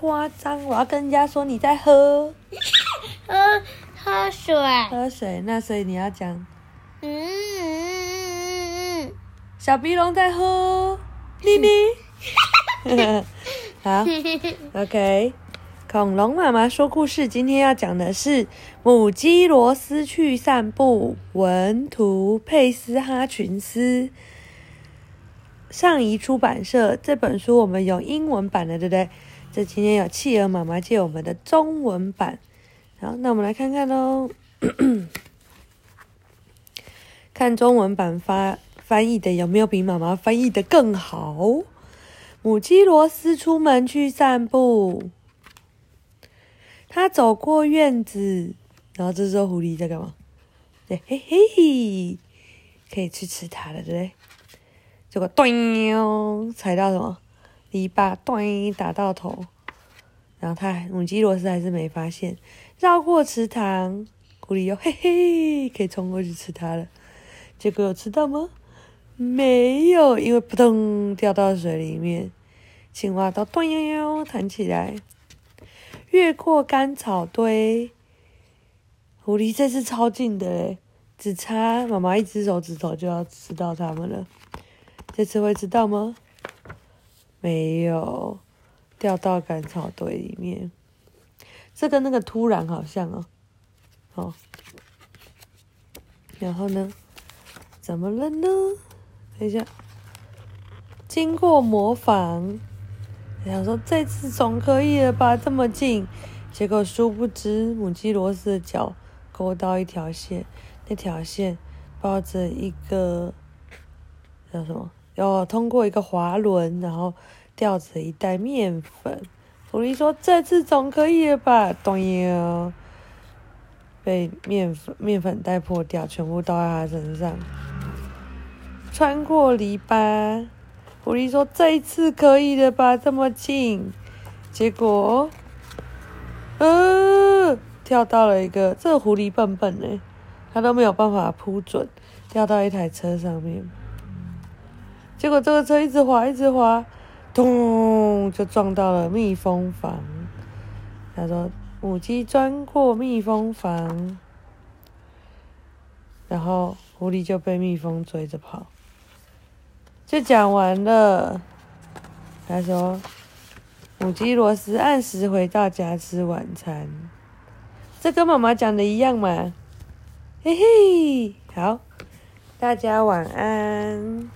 夸张，我要跟人家说你在喝 喝喝水。喝水。那所以你要讲，嗯嗯嗯小鼻龙在喝，咪咪。好，OK。恐龙妈妈说故事，今天要讲的是母鸡罗斯去散步，文图佩斯哈群斯，上仪出版社。这本书我们有英文版的，对不对？这今天有企鹅妈妈借我们的中文版。好，那我们来看看喽。看中文版发翻译的有没有比妈妈翻译的更好？母鸡罗斯出门去散步。他走过院子，然后这时候狐狸在干嘛？对，嘿嘿，可以去吃它了，对不对？结果咚，踩到什么篱笆，咚，打到头。然后他母鸡罗斯还是没发现，绕过池塘，狐狸又嘿嘿，可以冲过去吃它了。结果有吃到吗？没有，因为扑通掉到水里面。青蛙都咚悠悠弹起来。越过干草堆，狐狸这次超近的嘞，只差妈妈一只手指头就要吃到它们了。这次会知道吗？没有，掉到干草堆里面。这跟那个突然好像哦，哦。然后呢？怎么了呢？等一下，经过模仿。想说这次总可以了吧？这么近，结果殊不知母鸡罗斯的脚勾到一条线，那条线抱着一个叫什么？要通过一个滑轮，然后吊着一袋面粉。狐狸说：“这次总可以了吧？”咚呀，被面粉面粉袋破掉，全部倒在他身上，穿过篱笆。狐狸说：“这一次可以了吧？这么近，结果，呃，跳到了一个。这个狐狸笨笨呢，它都没有办法扑准，掉到一台车上面。结果这个车一直滑，一直滑，咚，就撞到了蜜蜂房。他说：母鸡钻过蜜蜂房，然后狐狸就被蜜蜂追着跑。”就讲完了。他说：“母鸡罗斯按时回到家吃晚餐，这跟妈妈讲的一样嘛？嘿嘿，好，大家晚安。”